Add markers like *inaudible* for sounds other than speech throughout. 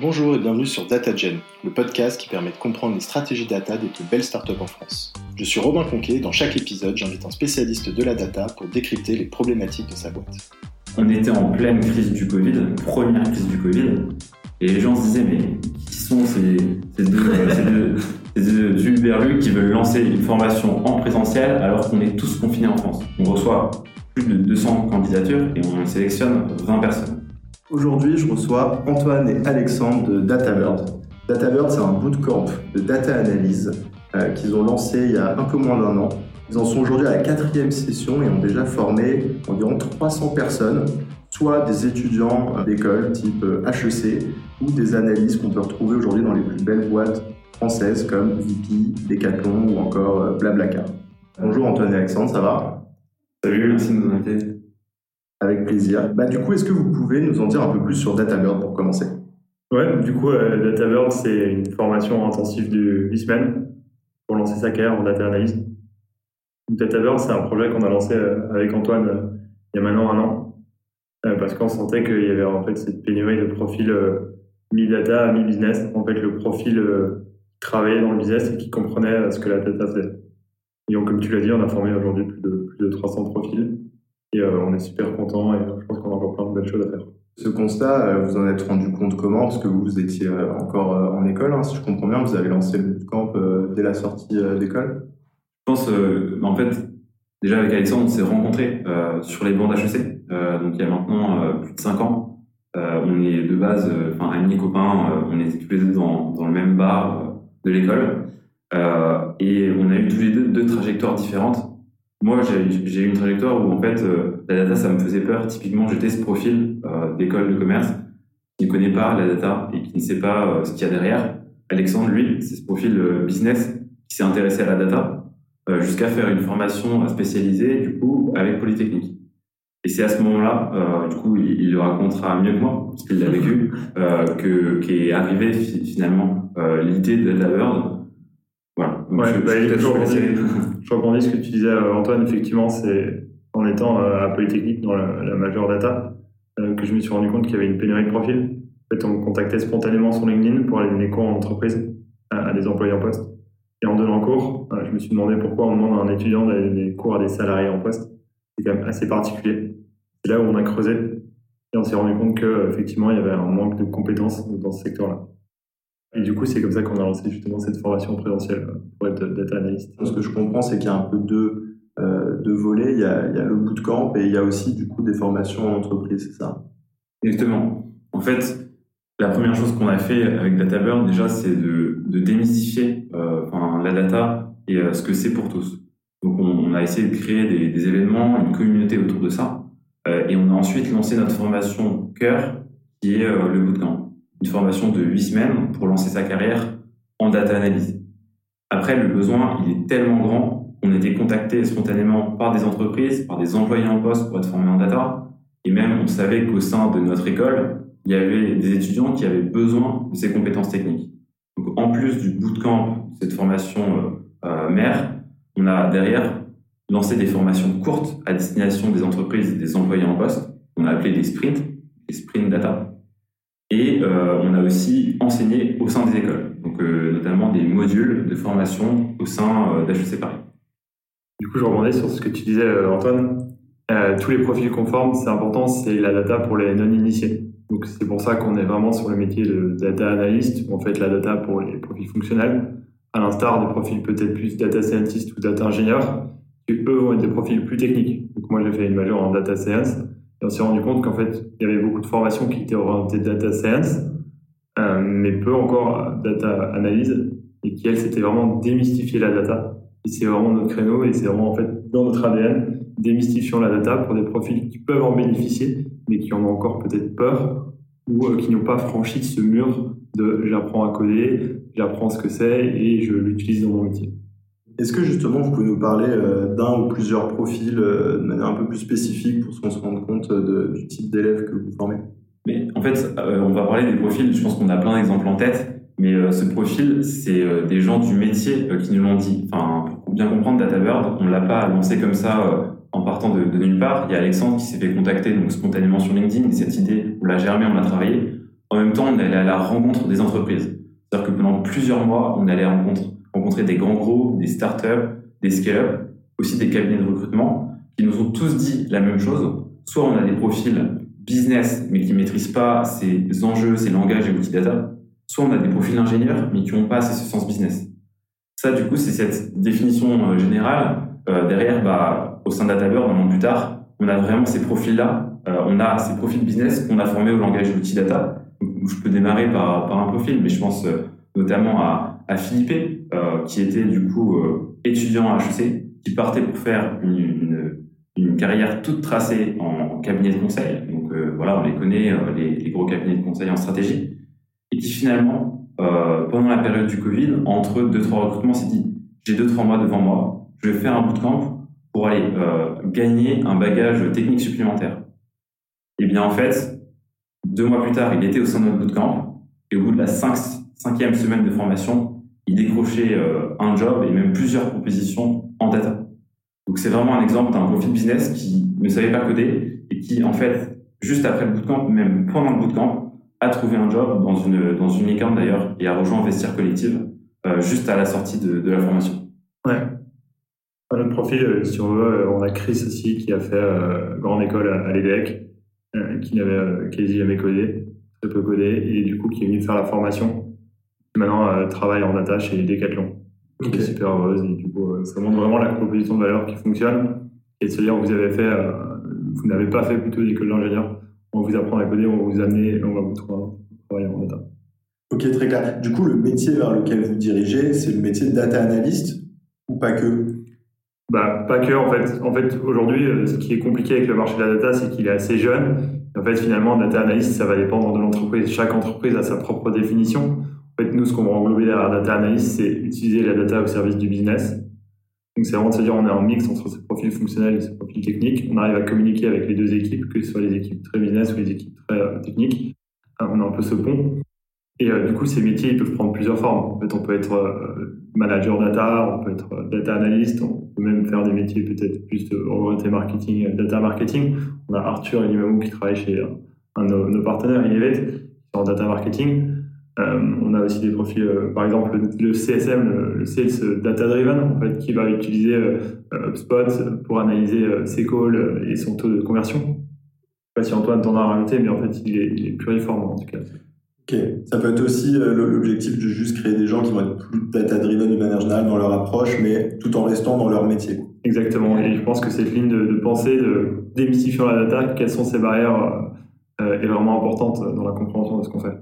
Bonjour et bienvenue sur DataGen, le podcast qui permet de comprendre les stratégies data des plus belles startups en France. Je suis Robin Conquet et dans chaque épisode, j'invite un spécialiste de la data pour décrypter les problématiques de sa boîte. On était en pleine crise du Covid, première crise du Covid, et les gens se disaient mais qui sont ces, ces deux, *laughs* ces deux, ces deux Uberlus qui veulent lancer une formation en présentiel alors qu'on est tous confinés en France? On reçoit plus de 200 candidatures et on sélectionne 20 personnes. Aujourd'hui, je reçois Antoine et Alexandre de DataBird. DataBird, c'est un bootcamp de data analyse euh, qu'ils ont lancé il y a un peu moins d'un an. Ils en sont aujourd'hui à la quatrième session et ont déjà formé environ 300 personnes, soit des étudiants d'école type HEC ou des analystes qu'on peut retrouver aujourd'hui dans les plus belles boîtes françaises comme VP, Decathlon ou encore euh, Blablacar. Bonjour Antoine et Alexandre, ça va? Salut, merci de nous inviter. Avec plaisir. Bah, du coup, est-ce que vous pouvez nous en dire un peu plus sur DataBird pour commencer? Ouais, du coup, euh, DataBird, c'est une formation intensive de 8 semaines pour lancer sa carrière en data analyse. DataBird, c'est un projet qu'on a lancé euh, avec Antoine euh, il y a maintenant un an, euh, parce qu'on sentait qu'il y avait en fait cette pénurie de profils mi-data, mi-business. En fait, le profil travaillait dans le business et qui comprenait ce que la data faisait. Et donc, comme tu l'as dit, on a formé aujourd'hui plus de, plus de 300 profils. Et euh, on est super content et je pense qu'on a encore plein de belles choses à faire. Ce constat, euh, vous en êtes rendu compte comment? Parce que vous, vous étiez euh, encore euh, en école, hein, si je comprends bien, vous avez lancé le bootcamp euh, dès la sortie euh, d'école. Je pense, euh, en fait, déjà avec Alexandre, on s'est rencontrés euh, sur les bancs d'HEC, euh, donc il y a maintenant euh, plus de 5 ans. Euh, on est de base, euh, enfin amis et copains, euh, on était tous les deux dans, dans le même bar euh, de l'école. Euh, et on a eu tous les deux deux trajectoires différentes. Moi, j'ai eu une trajectoire où en fait, euh, la data, ça me faisait peur. Typiquement, j'étais ce profil euh, d'école de commerce qui ne connaît pas la data et qui ne sait pas euh, ce qu'il y a derrière. Alexandre, lui, c'est ce profil business qui s'est intéressé à la data jusqu'à faire une formation spécialisée, du coup, avec Polytechnique. Et c'est à ce moment-là, du coup, il, il le racontera mieux que moi, parce qu'il l'a *laughs* vécu, que qu'est arrivé fi- finalement l'idée de DataBird. Voilà. Donc, Ouais, je- bah, je- je *laughs* je- rebondis, ce que tu disais, euh, Antoine. Effectivement, c'est en étant euh, à Polytechnique dans la, majeure data euh, que je me suis rendu compte qu'il y avait une pénurie de profils. En fait, on me contactait spontanément sur LinkedIn pour aller donner cours en entreprise à, à des employés en poste. Et en donnant cours, je me suis demandé pourquoi on demande à un étudiant d'aller donner cours à des salariés en poste. C'est quand même assez particulier. C'est là où on a creusé et on s'est rendu compte que effectivement il y avait un manque de compétences dans ce secteur-là. Et du coup, c'est comme ça qu'on a lancé justement cette formation présentielle euh, pour être data analyst. Ce que je comprends, c'est qu'il y a un peu deux, euh, deux volets. Il y, a, il y a le bootcamp et il y a aussi du coup des formations en entreprise, c'est ça? Exactement. En fait, la première chose qu'on a fait avec DataBird, déjà, c'est de, de démystifier euh, enfin, la data et euh, ce que c'est pour tous. Donc, on, on a essayé de créer des, des événements, une communauté autour de ça. Euh, et on a ensuite lancé notre formation cœur, qui est euh, le bootcamp. Une formation de 8 semaines pour lancer sa carrière en data analyse. Après, le besoin, il est tellement grand qu'on était contacté spontanément par des entreprises, par des employés en poste pour être formés en data. Et même, on savait qu'au sein de notre école, il y avait des étudiants qui avaient besoin de ces compétences techniques. Donc, en plus du bootcamp, cette formation euh, euh, mère, on a derrière lancé des formations courtes à destination des entreprises et des employés en poste. On a appelé des sprints, des sprint data. Et euh, on a aussi enseigné au sein des écoles, donc euh, notamment des modules de formation au sein euh, d'HEC Paris. Du coup, je rebondis sur ce que tu disais, Antoine. Tous les profils conformes, c'est important, c'est la data pour les non-initiés. Donc, c'est pour ça qu'on est vraiment sur le métier de data analyst, où on fait la data pour les profils fonctionnels, à l'instar des profils peut-être plus data scientist ou data ingénieur, qui eux être des profils plus techniques. Donc, moi, j'ai fait une majeure en data science, et on s'est rendu compte qu'en fait, il y avait beaucoup de formations qui étaient orientées data science, euh, mais peu encore data analyse, et qui, elles, c'était vraiment démystifier la data. Et c'est vraiment notre créneau, et c'est vraiment, en fait, dans notre ADN, démystifiant la data pour des profils qui peuvent en bénéficier, mais qui en ont encore peut-être peur, ou euh, qui n'ont pas franchi ce mur de j'apprends à coder, j'apprends ce que c'est, et je l'utilise dans mon métier. Est-ce que justement vous pouvez nous parler euh, d'un ou plusieurs profils euh, de manière un peu plus spécifique pour qu'on se rende compte de- du type d'élèves que vous formez? Mais en fait, euh, on va parler des profils, je pense qu'on a plein d'exemples en tête, mais euh, ce profil, c'est euh, des gens du métier euh, qui nous l'ont dit. Enfin, pour bien comprendre DataBird, on l'a pas lancé comme ça euh, en partant de, nulle part. Il y a Alexandre qui s'est fait contacter donc spontanément sur LinkedIn, et cette idée, on l'a germée, on l'a travaillé en même temps, on allait à la rencontre des entreprises. C'est-à-dire que pendant plusieurs mois, on allait rencontrer, rencontrer des grands groupes, des startups, des scale-up, aussi des cabinets de recrutement, qui nous ont tous dit la même chose. Soit on a des profils business, mais qui ne maîtrisent pas ces enjeux, ces langages et outils data. Soit on a des profils ingénieurs, mais qui n'ont pas assez ce sens business. Ça, du coup, c'est cette définition euh, générale. Euh, derrière, bah, au sein de DataBird, un an plus tard, on a vraiment ces profils-là. Euh, on a ces profils business qu'on a formés au langage et outils data. je peux démarrer par, par, un profil, mais je pense notamment à, à Philippe, qui était du coup étudiant à HEC, qui partait pour faire une, une, carrière toute tracée en cabinet de conseil. Donc voilà, on les connaît, les, gros cabinets de conseil en stratégie. Et qui finalement euh, pendant la période du Covid, entre deux trois recrutements, s'est dit j'ai deux trois mois devant moi, je vais faire un bootcamp pour aller euh, gagner un bagage technique supplémentaire. Et bien en fait, deux mois plus tard, il était au sein de notre bootcamp et au bout de la cinq, cinquième semaine de formation, il décrochait euh, un job et même plusieurs propositions en data. Donc c'est vraiment un exemple d'un profil business qui ne savait pas coder et qui en fait, juste après le bootcamp, même pendant le bootcamp, a trouvé un job dans une, dans une licorne d'ailleurs et a rejoint Vestiaire Collective euh, juste à la sortie de, la formation. Ouais. À notre profil, euh, si on veut, euh, on a Chris aussi qui a fait grande école à, l'EDEC, qui n'avait quasi jamais codé, très peu codé, et du coup qui est venu faire la formation. Maintenant, travaille en data chez Decathlon. Okay. est super heureuse et du coup, ça montre vraiment la proposition de valeur qui fonctionne et de se dire vous avez fait, vous n'avez pas fait plutôt l'école d'ingénieur, on vous apprend à coder, on va vous amener, on va vous travailler en data. Ok, très clair. Du coup, le métier vers lequel vous dirigez, c'est le métier de data analyst ou pas que? Bah, pas que, en fait. En fait, aujourd'hui, euh, ce qui est compliqué avec le marché de la data, c'est qu'il est assez jeune. En fait, finalement, data analyst, ça va dépendre de l'entreprise. Chaque entreprise a sa propre définition. En fait, nous, ce qu'on va englober derrière data analyst, c'est utiliser la data au service du business. Donc c'est vraiment de se dire on est en mix entre ces profils fonctionnels et ces profils techniques. On arrive à communiquer avec les deux équipes, que ce soit les équipes très business ou les équipes très euh, techniques. Euh, on a un peu ce pont. Et euh, du coup, ces métiers, ils peuvent prendre plusieurs formes. En fait, on peut être manager data, on peut être data analyst, on peut même faire des métiers peut-être plus orientés marketing, data marketing. On a Arthur et Limamou qui travaillent chez un de nos, partenaires, Innovate, en data marketing. Euh, on a aussi des profils, euh, par exemple le, CSM, le, Sales Data Driven, en fait, qui va utiliser euh, HubSpot pour analyser ses calls et son taux de conversion. Je ne sais pas si Antoine t'en a rajouté, mais en fait, il est, il est pluriforme en tout cas. Ok, ça peut être aussi l'objectif de juste créer des gens qui vont être plus data-driven de manière générale dans leur approche, mais tout en restant dans leur métier. Exactement, et je pense que cette ligne de, de pensée, de démystifier la data, quelles sont ces barrières, est vraiment importante dans la compréhension de ce qu'on fait.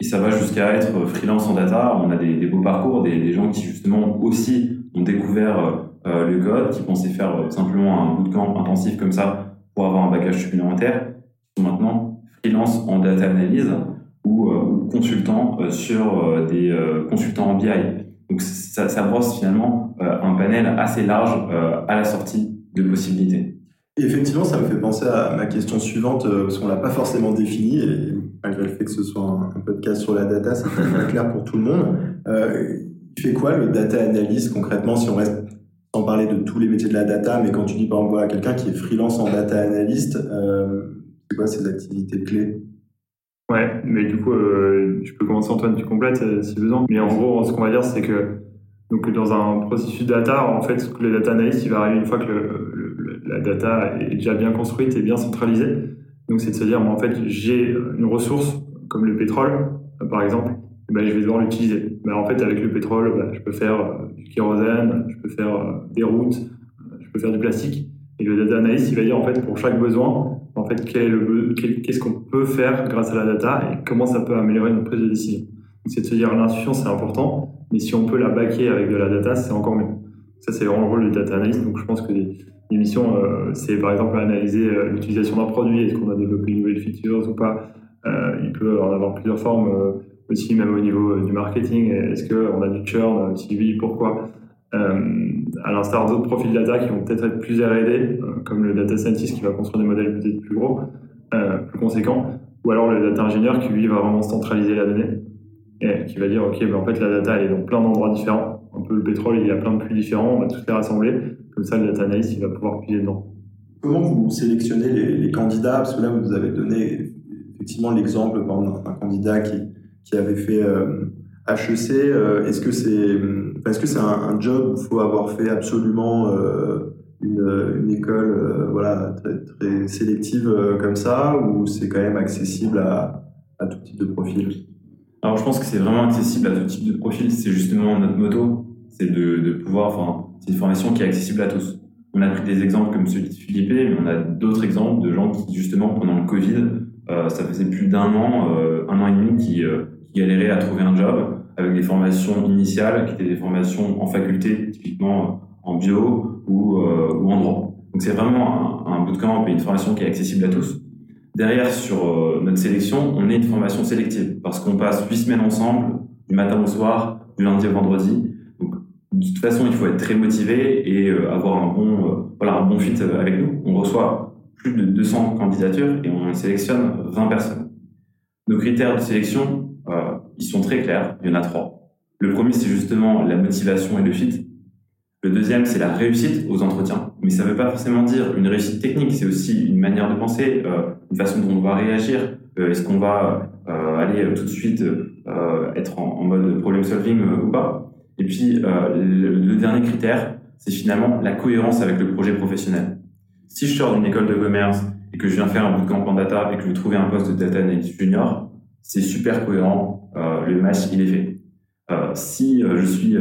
Et ça va jusqu'à être freelance en data. On a des, beaux parcours, des, gens qui justement aussi ont découvert euh, le code, qui pensaient faire euh, simplement un bootcamp intensif comme ça pour avoir un bagage supplémentaire, qui sont maintenant freelance en data analyse ou, euh, consultants euh, sur euh, des consultants en BI. Donc ça, brosse finalement un panel assez large à la sortie de possibilités. Effectivement, ça me fait penser à ma question suivante, parce qu'on l'a pas forcément définie, malgré le fait que ce soit un, podcast sur la data, c'est clair pour tout le monde. Euh, tu fais quoi le data analyst concrètement si on reste sans parler de tous les métiers de la data, mais quand tu dis par exemple à quelqu'un qui est freelance en data analyst, euh, c'est quoi ses activités clés? Ouais, mais du coup, euh, je peux commencer Antoine, tu complètes euh, si besoin. Mais en gros, ce qu'on va dire, c'est que donc dans un processus data, en fait, le data analyst, il va arriver une fois que la data est déjà bien construite et bien centralisée. Donc, c'est de se dire, moi, en fait, j'ai une ressource comme le pétrole, euh, par exemple, eh ben, je vais devoir l'utiliser. Mais en fait, avec le pétrole, ben, je peux faire euh, du kérosène, je peux faire euh, des routes, je peux faire du plastique. Et le data analyst, il va dire, en fait, pour chaque besoin, en fait, qu'est-ce qu'on peut faire grâce à la data et comment ça peut améliorer notre prise de décision. C'est de se dire, l'intuition, c'est important, mais si on peut la baquer avec de la data, c'est encore mieux. Ça, c'est vraiment le rôle du data analyst. Donc, je pense que L'émission, euh, c'est par exemple analyser euh, l'utilisation d'un produit, est-ce qu'on a développé une nouvelle features ou pas? Euh, il peut en avoir plusieurs formes aussi, même au niveau du marketing. Est-ce qu'on a du churn? Si oui, pourquoi? À l'instar d'autres profils data qui vont peut-être être plus R&D, comme le data scientist qui va construire des modèles peut-être plus gros, plus conséquents, ou alors le data ingénieur qui lui va vraiment centraliser la donnée et qui va dire ok ben en fait la data elle est dans plein d'endroits différents un peu le pétrole il y a plein de flux différents on va tous les rassembler comme ça, le data analyst, il va pouvoir puiser dedans. Comment vous sélectionnez les, candidats? Parce que là, vous avez donné effectivement l'exemple d'un candidat qui, qui avait fait HEC. est-ce que c'est est-ce que c'est un, job où il faut avoir fait absolument une, une, école voilà très, très sélective comme ça ou c'est quand même accessible à, à tout type de profil? Alors, je pense que c'est vraiment accessible à tout type de profil. C'est justement notre moto. C'est de, pouvoir, enfin, c'est une formation qui est accessible à tous. On a pris des exemples comme celui de Philippe, mais on a d'autres exemples de gens qui, justement, pendant le Covid, euh, ça faisait plus d'un an, euh, un an et demi, qui, euh, qui galéraient à trouver un job avec des formations initiales, qui étaient des formations en faculté, typiquement en bio ou, ou en droit. Donc, c'est vraiment un, un bootcamp et une formation qui est accessible à tous. Derrière, sur euh, notre sélection, on est une formation sélective parce qu'on passe huit semaines ensemble, du matin au soir, du lundi au vendredi. Donc, de toute façon, il faut être très motivé et euh, avoir un bon, euh, voilà, un bon fit avec nous. On reçoit plus de 200 candidatures et on sélectionne 20 personnes. Nos critères de sélection, ils sont très clairs. Il y en a trois. Le premier, c'est justement la motivation et le fit. Le deuxième, c'est la réussite aux entretiens. Mais ça ne veut pas forcément dire une réussite technique, c'est aussi une manière de penser, euh, une façon dont on va réagir. Euh, est-ce qu'on va euh, aller tout de suite être en, mode problem solving ou pas? Et puis, le, le, dernier critère, c'est finalement la cohérence avec le projet professionnel. Si je sors d'une école de commerce et que je viens faire un bootcamp en data et que je veux trouver un poste de data analyst junior, c'est super cohérent, le match, il est fait. si je suis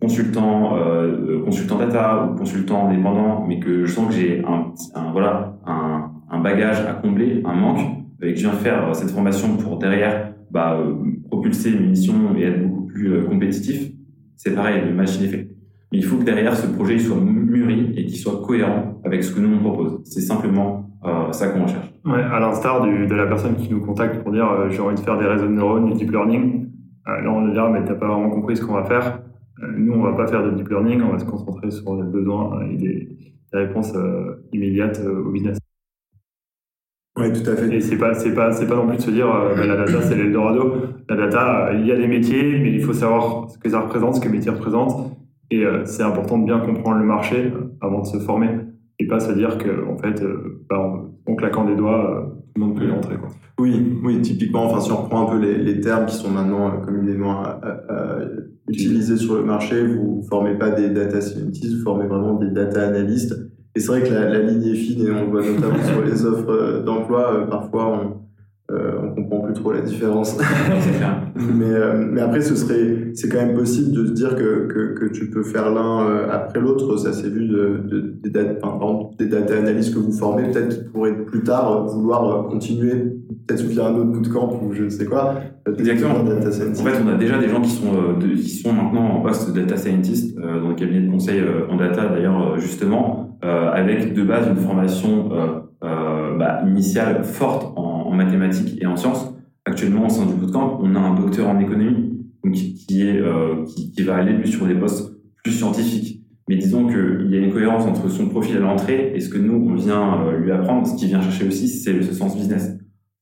consultant, euh, consultant data ou consultant indépendant, mais que je sens que j'ai un, voilà, un, un, bagage à combler, un manque, et que je viens faire cette formation pour derrière bah, euh, propulser mes missions et être beaucoup plus euh, compétitif, c'est pareil, le machine fait. Mais il faut que derrière ce projet il soit mûri et qu'il soit cohérent avec ce que nous on propose. C'est simplement euh, ça qu'on recherche. Ouais, à l'instar de la personne qui nous contacte pour dire euh, j'ai envie de faire des réseaux de neurones, du deep learning, euh, là on va dire mais t'as pas vraiment compris ce qu'on va faire euh, nous, on va pas faire de deep learning, on va se concentrer sur les besoins et des, des réponses euh, immédiates euh, au business. Oui, tout à fait. Et c'est pas, c'est pas, c'est pas non plus de se dire bah, la data c'est l'Eldorado. La data, il y a des métiers, mais il faut savoir ce que ça représente, ce que les métiers représentent. Et c'est important de bien comprendre le marché avant de se former et pas se dire que en fait, bah, en, claquant des doigts, peut y. Quoi. Oui, oui, typiquement, enfin, si on reprend un peu les, les termes qui sont maintenant communément utilisés sur le marché, vous formez pas des data scientists, vous formez vraiment des data analystes. Et c'est vrai que la, la, ligne est fine et on le voit notamment *laughs* sur les offres euh, d'emploi. Euh, parfois, on, euh, on comprend plus trop la différence. *laughs* mais, euh, mais après, ce serait, c'est quand même possible de se dire que, que, que tu peux faire l'un euh, après l'autre. Ça s'est vu de, de, des, data, enfin, des data analystes que vous formez, peut-être qu'ils pourraient plus tard vouloir continuer, peut-être sous un autre bootcamp ou je ne sais quoi, Exactement. Data en fait, on a déjà des gens qui sont, euh, de, qui sont maintenant en poste de data scientist euh, dans le cabinet de conseil euh, en data, d'ailleurs, euh, justement, euh, avec de base une formation euh, bah, initiale forte en, en, mathématiques et en sciences. Actuellement, au sein du bootcamp, on a un docteur en économie donc, qui, va aller lui sur des postes plus scientifiques. Mais disons qu'il y a une cohérence entre son profil à l'entrée et ce que nous, on vient lui apprendre. Ce qu'il vient chercher aussi, c'est ce sens business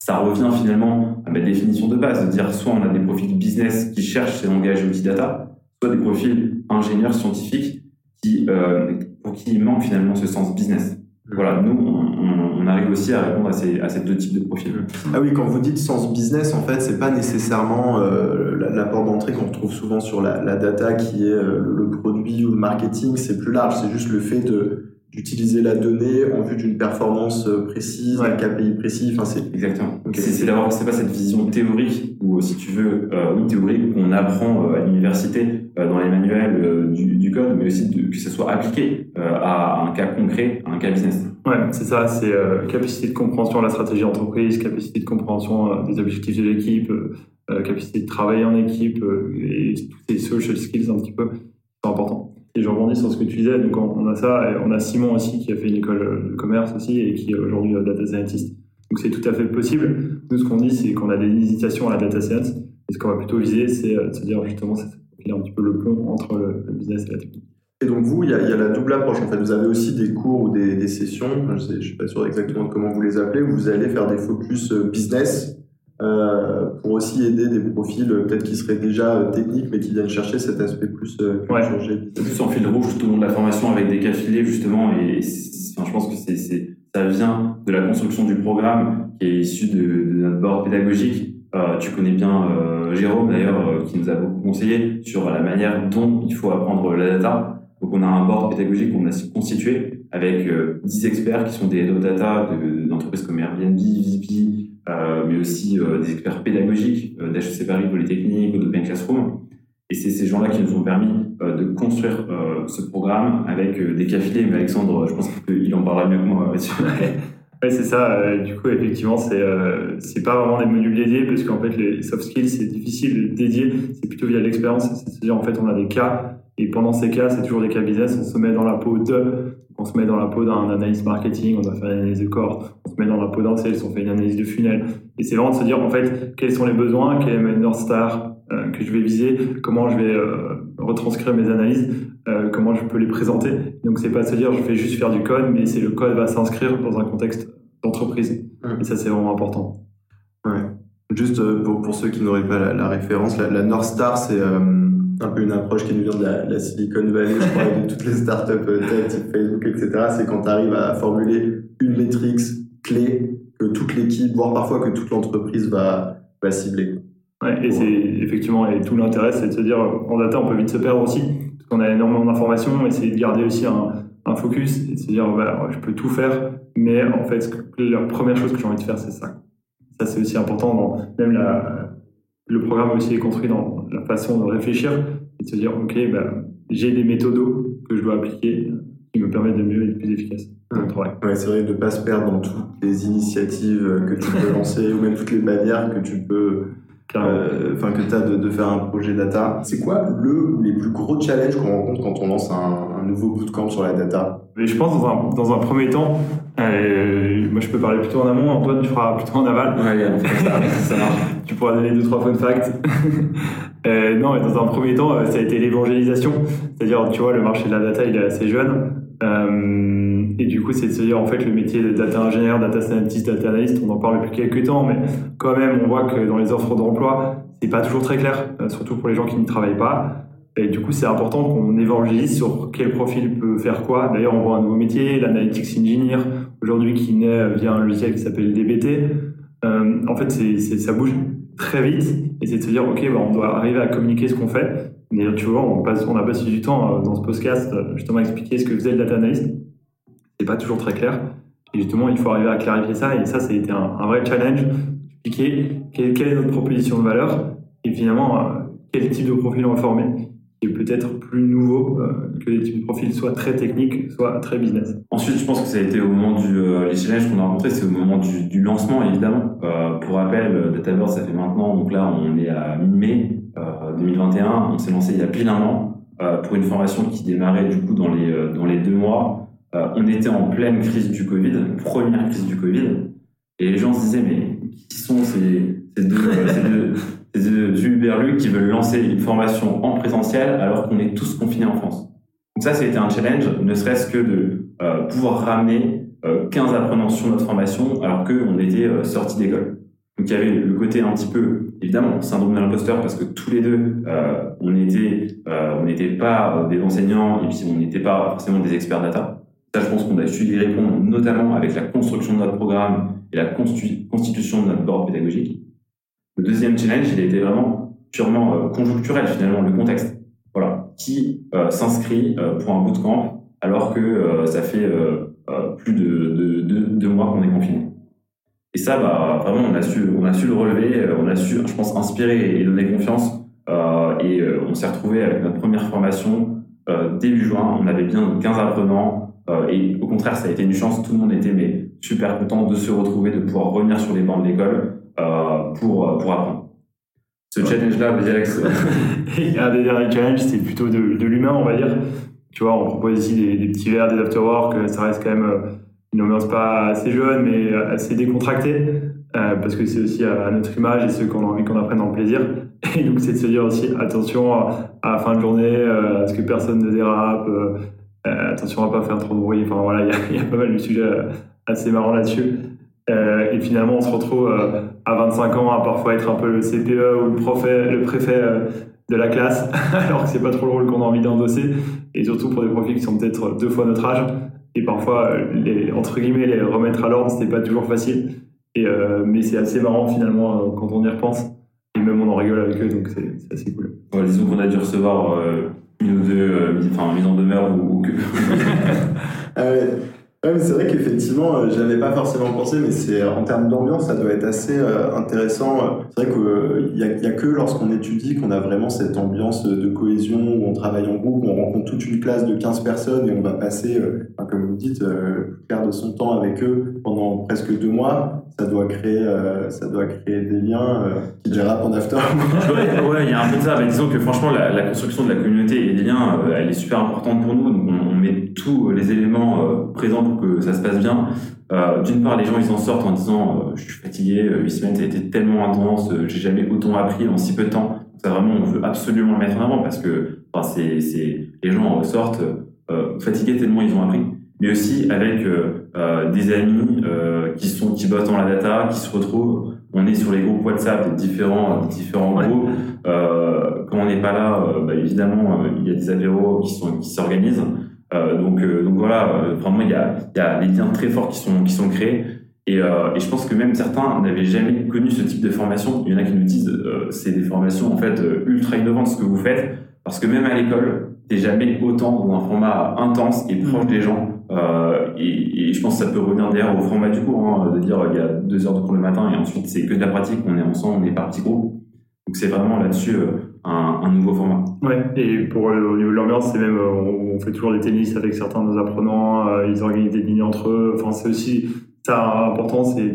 ça revient finalement à ma définition de base, de dire soit on a des profils business qui cherchent ces langages outils data, soit des profils ingénieurs scientifiques qui, euh, pour qui il manque finalement ce sens business. Voilà, nous, on, arrive aussi à répondre à ces, deux types de profils. Ah oui, quand vous dites sens business, en fait, c'est pas nécessairement euh, la, la, porte d'entrée qu'on retrouve souvent sur la, la, data qui est euh, le produit ou le marketing, c'est plus large, c'est juste le fait de d'utiliser la donnée en vue d'une performance euh, précise, ouais. un KPI précis. Enfin, c'est exactement. Okay. C'est d'avoir, c'est pas cette vision théorique ou si tu veux, euh, oui théorique qu'on apprend euh, à l'université euh, dans les manuels euh, du, du, code, mais aussi de, que ça soit appliqué euh, à un cas concret, à un cas business. Ouais, c'est ça. C'est capacité de compréhension de la stratégie entreprise, capacité de compréhension des objectifs de l'équipe, capacité de travailler en équipe et tous ces social skills un petit peu sont importants. Et je rebondis sur ce que tu disais. Donc, on a ça. Et on a Simon aussi qui a fait une école de commerce aussi et qui est aujourd'hui data scientist. Donc, c'est tout à fait possible. Nous, ce qu'on dit, c'est qu'on a des hésitations à la data science. Et ce qu'on va plutôt viser, c'est de se dire justement, c'est un petit peu le pont entre le, business et la technique. Et donc, vous, il y, a, la double approche. En fait, vous avez aussi des cours ou des, sessions. Je ne suis pas sûr exactement de comment vous les appelez. Où vous allez faire des focus business euh, pour aussi aider des profils euh, peut-être qui seraient déjà euh, techniques mais qui viennent chercher cet aspect plus euh, ouais. plus en fil rouge tout au long de la formation avec des cas filés justement et enfin, je pense que c'est ça vient de la construction du programme qui est issu de, de notre board pédagogique. Euh, tu connais bien euh, Jérôme d'ailleurs euh, qui nous a beaucoup conseillé sur la manière dont il faut apprendre la data. Donc on a un board pédagogique qu'on a constitué avec 10 experts qui sont des head of data d'entreprises comme Airbnb, VP, mais aussi des experts pédagogiques d'HEC Paris Polytechnique ou Bain Classroom. Et c'est ces gens-là qui nous ont permis de construire ce programme avec des cafés. Mais Alexandre, je pense qu'il en parlera mieux que moi. Oui, *laughs* c'est ça. Euh, du coup, effectivement, c'est euh, pas vraiment des modules dédiés parce qu'en fait, les soft skills, c'est difficile de dédier. C'est plutôt via l'expérience. C'est-à-dire, en fait, on a des cas et pendant ces cas, c'est toujours des cas business. On se met dans la peau de, on se met dans la peau d'un analyste marketing, on doit faire une analyse de corps. On se met dans la peau d'un sales, on fait une analyse de funnel. Et c'est vraiment de se dire, en fait, quels sont les besoins, quel est le North Star euh, que je vais viser, comment je vais retranscrire mes analyses, comment je peux les présenter. Donc, c'est pas de se dire, je vais juste faire du code, mais c'est le code va s'inscrire dans un contexte d'entreprise. Et ça, c'est vraiment important. Ouais. Juste euh, pour, pour ceux qui n'auraient pas la, référence, la, North Star, c'est euh, un peu une approche qui nous vient de la, Silicon Valley, je crois, de *laughs* toutes les startups euh, tech, Facebook, etc. C'est quand tu arrives à formuler une métrique clé que toute l'équipe, voire parfois que toute l'entreprise va, va cibler. Ouais, et c'est effectivement, et tout l'intérêt, c'est de se dire, en data, on peut vite se perdre aussi, parce qu'on a énormément d'informations, et c'est de garder aussi un, un focus, et de se dire, je peux tout faire, mais en fait, la première chose que j'ai envie de faire, c'est ça. Ça, c'est aussi important. Dans, même la, le programme aussi est construit dans la façon de réfléchir et de se dire, OK, ben, j'ai des méthodes que je dois appliquer qui me permettent de mieux et de plus efficace Ouais, c'est vrai de ne pas se perdre dans toutes les initiatives que tu peux *laughs* lancer ou même toutes les barrières que tu peux euh, enfin que tu as de, faire un projet data. C'est quoi le les plus gros challenges qu'on rencontre quand on lance un, un nouveau bootcamp sur la data? Mais je pense dans un, dans un premier temps, euh, moi je peux parler plutôt en amont, Antoine tu feras plutôt en aval. Ouais, ça, ça *laughs* marche. tu pourras donner deux trois fun facts. Euh, non, dans un premier temps, euh, ça a été l'évangélisation, c'est-à-dire tu vois le marché de la data il est assez jeune. Euh, et du coup, c'est de se dire, en fait, le métier de data ingénieur, data scientist, data analyst, on en parle depuis quelques temps, mais quand même, on voit que dans les offres d'emploi, c'est pas toujours très clair, euh, surtout pour les gens qui n'y travaillent pas. Et du coup, c'est important qu'on évangélise sur quel profil peut faire quoi. D'ailleurs, on voit un nouveau métier, l'analytics engineer, aujourd'hui qui naît via un logiciel qui s'appelle DBT. En fait, ça bouge très vite et c'est de se dire, OK, bah, on doit arriver à communiquer ce qu'on fait. Mais tu vois, on, passe, on a passé du temps euh, dans ce podcast justement à expliquer ce que faisait le data analyst c'est pas toujours très clair. Et justement, il faut arriver à clarifier ça. Et ça, ça a été un, vrai challenge. Expliquer quelle, est notre proposition de valeur et finalement, euh, quel type de profil on va former qui est peut-être plus nouveau euh, que les types de profils soit très techniques, soit très business. Ensuite, je pense que ça a été au moment du euh, les challenges qu'on a rencontrés, c'est au moment du, lancement évidemment. pour rappel, DataBird, ça fait maintenant, donc là, on est à mi-mai 2021. On s'est lancé il y a pile un an pour une formation qui démarrait du coup dans les dans les deux mois. Euh, on était en pleine crise du Covid, première crise du Covid, et les gens se disaient, mais qui sont ces, euh, ces deux, qui veulent lancer une formation en présentiel alors qu'on est tous confinés en France Donc ça, c'était un challenge, ne serait-ce que de euh, pouvoir ramener 15 apprenants sur notre formation alors qu'on était sortis d'école. Donc il y avait le côté un petit peu, évidemment, syndrome de l'imposteur parce que tous les deux, on était, on n'était pas des enseignants et puis on n'était pas forcément des experts data. Ça, je pense qu'on a su y répondre, notamment avec la construction de notre programme et la constitution de notre board pédagogique. Le deuxième challenge, il été vraiment purement euh, conjoncturel, finalement, le contexte. Voilà. Qui euh, s'inscrit euh, pour un bootcamp alors que ça fait plus de, deux mois qu'on est confiné. Et ça, bah, vraiment, on a, su, on a su le relever, on a su, je pense, inspirer et donner confiance. et on s'est retrouvé avec notre première formation début juin. On avait bien 15 apprenants, et au contraire, ça a été une chance. Tout le monde était mais, super content de se retrouver, de pouvoir revenir sur les bancs de l'école pour, euh, pour apprendre. Ce challenge-là, un *laughs* des derniers challenges, c'est plutôt de, de l'humain, on va dire. Tu vois, on propose ici des, des petits verres, des afterwork, ça reste quand même une ambiance pas assez jeune, mais assez décontractée, euh, parce que c'est aussi à, notre image et ceux qu'on a envie qu'on apprenne en plaisir. Et donc, c'est de se dire aussi, attention à, la fin de journée, à ce que personne ne dérape, euh, attention à pas faire trop de bruit. Enfin voilà, il y, a *laughs* pas mal de sujets euh, assez marrants là-dessus. Euh, et finalement, on se retrouve à 25 ans à parfois être un peu le CPE ou le, préfet, le préfet de la classe, *laughs* alors que c'est pas trop le rôle qu'on a envie d'endosser. Et surtout pour des profils qui sont peut-être deux fois notre âge. et parfois, les, entre guillemets, les remettre à l'ordre, c'est pas toujours facile. Et, mais c'est assez marrant finalement quand on y repense. Et même on en rigole avec eux, donc c'est assez cool. disons qu'on a dû recevoir une ou deux, enfin, mise en demeure ou, ou que. *laughs* *laughs* ouais c'est vrai qu'effectivement, euh, j'avais pas forcément pensé, mais c'est en termes d'ambiance, ça doit être assez euh, intéressant. C'est vrai qu'il n'y a, que lorsqu'on étudie qu'on a vraiment cette ambiance de cohésion où on travaille en groupe, on rencontre toute une classe de 15 personnes et on va passer, euh, comme vous dites, quart de son temps avec eux pendant presque deux mois. Ça doit créer, ça doit créer des liens qui dérapent en after. *laughs* ouais, il y a un peu de ça. Mais disons que franchement, la, construction de la communauté et des liens, elle est super importante pour nous. Donc on, met tous les éléments présents que ça se passe bien. Euh, d'une part, les gens ils en sortent en disant euh, je suis fatigué, 8 euh, semaines ça a été tellement intense, j'ai jamais autant appris en si peu de temps. Ça vraiment, on veut absolument le mettre en avant parce que enfin, c'est, les gens en ressortent fatigués tellement ils ont appris. Mais aussi avec des amis qui sont qui bossent dans la data, qui se retrouvent. On est sur les groupes WhatsApp des différents, des différents groupes. quand on n'est pas là, bah, évidemment, il y a des apéros qui sont qui s'organisent. Euh, donc, euh, donc voilà, euh, vraiment, il y a, y a des liens très forts qui sont, qui sont créés. Et, et, je pense que même certains n'avaient jamais connu ce type de formation. Il y en a qui nous disent euh, c'est des formations en fait ultra innovantes ce que vous faites, parce que même à l'école, t'es jamais autant dans un format intense et proche des gens. Euh, et, et, je pense que ça peut revenir d'ailleurs au format du cours, hein, de dire il y a deux heures de cours le matin et ensuite c'est que de la pratique, on est ensemble, on est par petits groupes. Donc c'est vraiment là-dessus un, nouveau format. Ouais, et pour euh, au niveau de l'ambiance, c'est même, euh, on, fait toujours des tennis avec certains de nos apprenants, euh, ils organisent des lignes entre eux. Enfin, c'est aussi ça important, c'est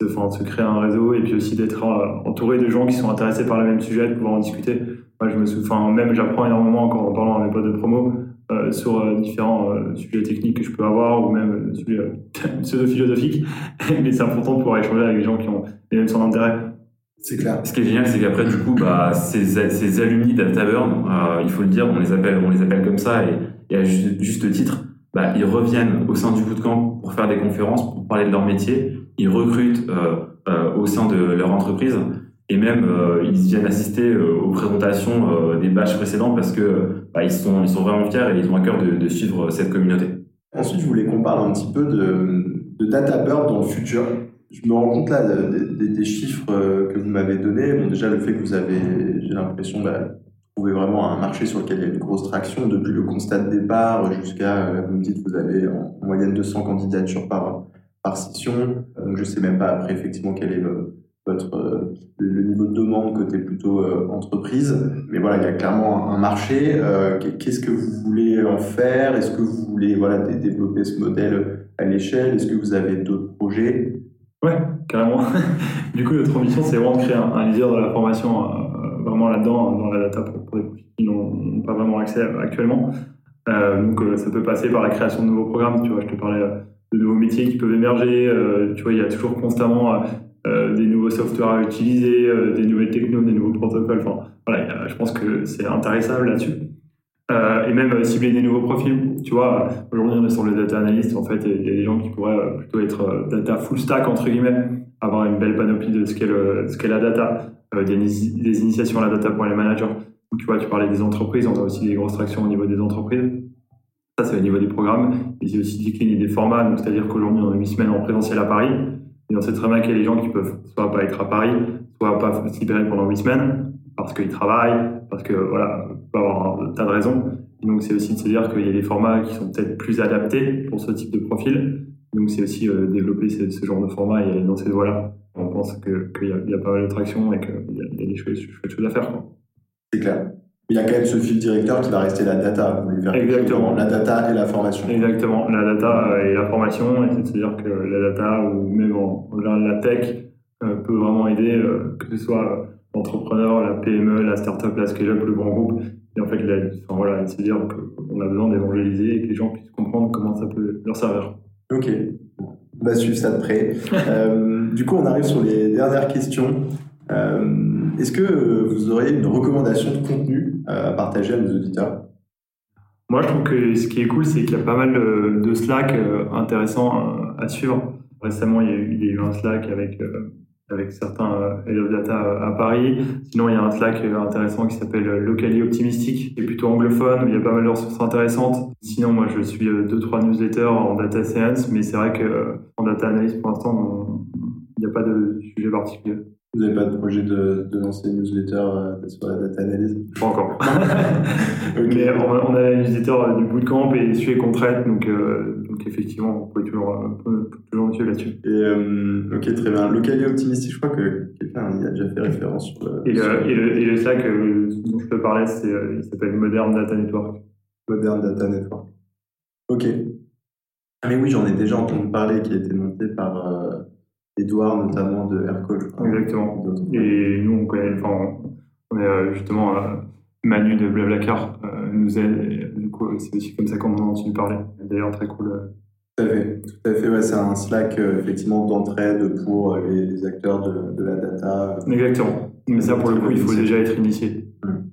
de, de se créer un réseau et puis aussi d'être entouré de gens qui sont intéressés par le même sujet, de pouvoir en discuter. Moi, je me souviens, même j'apprends énormément quand en parlant à mes potes de promo sur différents sujets techniques que je peux avoir ou même sujets *laughs* pseudo-philosophiques. *laughs* Mais c'est important de pouvoir échanger avec des gens qui ont les mêmes centres d'intérêt. C'est clair. Ce qui est génial, c'est qu'après, du coup, bah, ces, ces alumni d'Altaburn, euh, il faut le dire, on les appelle, on les appelle comme ça, et, à juste, titre, bah, ils reviennent au sein du bootcamp pour faire des conférences, pour parler de leur métier. Ils recrutent euh, euh, au sein de leur entreprise, et même ils viennent assister aux présentations des batchs précédents parce que bah, ils sont, ils sont vraiment fiers et ils ont à cœur de, de suivre cette communauté. Ensuite, je voulais qu'on parle un petit peu de, de DataBird dans le futur je me rends compte là des, chiffres euh, que vous m'avez donnés. Bon, déjà, le fait que vous avez, j'ai l'impression, bah, trouvé vraiment un marché sur lequel il y a une grosse traction depuis le constat de départ jusqu'à, euh, vous me dites, vous avez en, moyenne 200 candidatures par, par session. Euh, donc, je sais même pas après, effectivement, quel est le, votre, le, niveau de demande côté plutôt entreprise. Mais voilà, il y a clairement un marché. Qu'est-ce que vous voulez en faire? Est-ce que vous voulez voilà, développer ce modèle à l'échelle? Est-ce que vous avez d'autres projets? Ouais, carrément. *laughs* du coup, notre ambition, c'est vraiment de créer un, leader de la formation euh, vraiment là-dedans, dans la data pour, pour des profils qui n'ont pas vraiment accès actuellement. Euh, donc, euh, ça peut passer par la création de nouveaux programmes. Tu vois, je te parlais de nouveaux métiers qui peuvent émerger. tu vois, il y a toujours constamment des nouveaux softwares à utiliser, des nouvelles technos, des nouveaux protocoles. Enfin, voilà, je pense que c'est intéressable là-dessus. Euh, et même euh, cibler des nouveaux profils. Tu vois, aujourd'hui on est sur le data analyst, en fait, il y a des gens qui pourraient euh, plutôt être data full stack, entre guillemets, avoir une belle panoplie de ce qu'est, la data, des, des, initiations à la data pour les managers. Donc, tu vois, tu parlais des entreprises, on a aussi des grosses tractions au niveau des entreprises. Ça, c'est au niveau des programmes. Et c'est aussi décliné des formats, donc c'est-à-dire qu'aujourd'hui on a 8 semaines en présentiel à Paris. Et on sait très bien qu'il y a des gens qui peuvent soit pas être à Paris, soit pas se libérer pendant 8 semaines parce qu'ils travaillent, parce que voilà, on peut avoir un tas de raisons. donc c'est aussi de se dire qu'il y a des formats qui sont peut-être plus adaptés pour ce type de profil. Donc c'est aussi euh, développer ce, genre de format et dans cette voie-là. On pense qu'il y, y, a pas mal de traction et qu'il y, y, a des choses, choses à faire. C'est clair. Il y a quand même ce fil directeur qui va rester la data. Exactement. La data et la formation. Exactement. La data et la formation. Et c'est de se dire que la data ou même en, la tech euh, peut vraiment aider, euh, que ce soit l'entrepreneur, la PME, la start-up, la scale-up, le grand groupe. Et en fait, enfin, voilà, c'est dire qu'on a besoin d'évangéliser et que les gens puissent comprendre comment ça peut leur servir. Ok, on va suivre ça de près. euh, du coup, on arrive sur les dernières questions. Euh, Est-ce que vous auriez une recommandation de contenu à partager à nos auditeurs? Moi, je trouve que ce qui est cool, c'est qu'il y a pas mal de Slack euh, intéressants à suivre. Récemment, il y a eu, un Slack avec euh, avec certains euh, head of data à Paris. Sinon, il y a un Slack intéressant qui s'appelle Locally Optimistic, qui est plutôt anglophone, où il y a pas mal de ressources intéressantes. Sinon, moi, je suis deux, trois newsletters en data science, mais c'est vrai que en data analysis, pour l'instant, il n'y a pas de sujet particulier. Vous n'avez pas de projet de, de lancer une newsletter euh, sur la data analyse? Pas encore. *laughs* *laughs* Mais on, a la newsletter euh, du bootcamp et celui qu'on traite, donc, euh, donc effectivement, on peut toujours, toujours dessus là-dessus. Et ok, très bien. Local et optimistique, je crois que quelqu'un y a déjà fait référence sur le. Et, le, et, le, et le Slack dont je peux parler, c'est, il s'appelle Modern Data Network. Modern Data Network. Ok. Ah, mais oui, j'en ai déjà entendu parler, qui a été monté par. Edouard notamment de Aircall. Exactement. Et nous, on connaît, enfin, on est euh, justement euh, Manu de Blablacar euh, nous aide. C'est aussi comme ça qu'on en a entendu parler. D'ailleurs, très cool. Tout à fait, tout à fait. Ouais, c'est un Slack effectivement d'entraide pour les, acteurs de, de, la data. Exactement. Mais ça, pour le coup, il faut déjà être initié. Hum.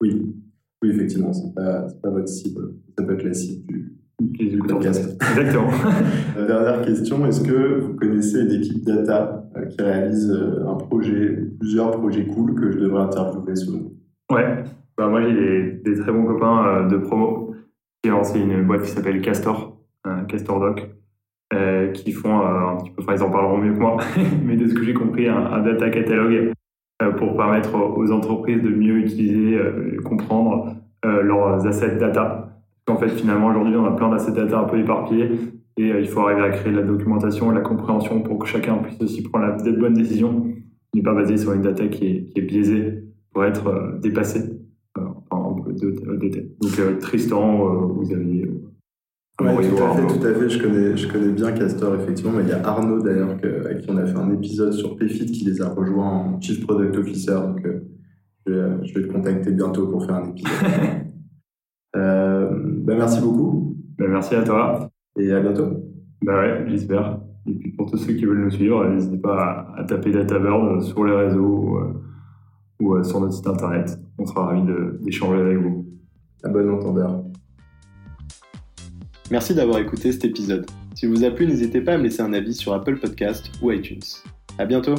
Oui, oui, effectivement, c'est pas, pas votre cible. Ça peut être la cible du, Exactement. *laughs* La dernière question, est-ce que vous connaissez une équipe data euh, qui réalise euh, un projet, plusieurs projets cool que je devrais interviewer selon Ouais, bah moi j'ai des, très bons copains euh, de promo qui ont lancé une boîte qui s'appelle Castor, Castor Doc, qui font un petit peu, enfin ils en parleront mieux que moi, *laughs* mais de ce que j'ai compris, un, data catalogue pour permettre aux entreprises de mieux utiliser, comprendre leurs assets data en fait, finalement, aujourd'hui, on a plein d'assets data un peu éparpillés et euh, il faut arriver à créer de la documentation et la compréhension pour que chacun puisse aussi prendre la bonne décision, n'est pas basée sur une data qui est, biaisée pour être euh, dépassée. Euh, Donc, Tristan, vous avez. Oui, tout à fait, tout à fait. Je connais, je connais bien Castor, effectivement. Mais il y a Arnaud, d'ailleurs, avec qui on a fait un épisode sur PFIT qui les a rejoints en Chief Product Officer. Donc, je, vais, je vais te contacter bientôt pour faire un épisode. *laughs* Euh, bah, merci beaucoup. Bah, merci à toi. Et à bientôt. Bah ouais, j'espère. Et puis pour tous ceux qui veulent nous suivre, n'hésitez pas à, taper DataBird sur les réseaux ou, euh, sur notre site internet. On sera ravis d'échanger avec vous. À bon entendeur. Merci d'avoir écouté cet épisode. Si vous a plu, n'hésitez pas à me laisser un avis sur Apple Podcast ou iTunes. À bientôt!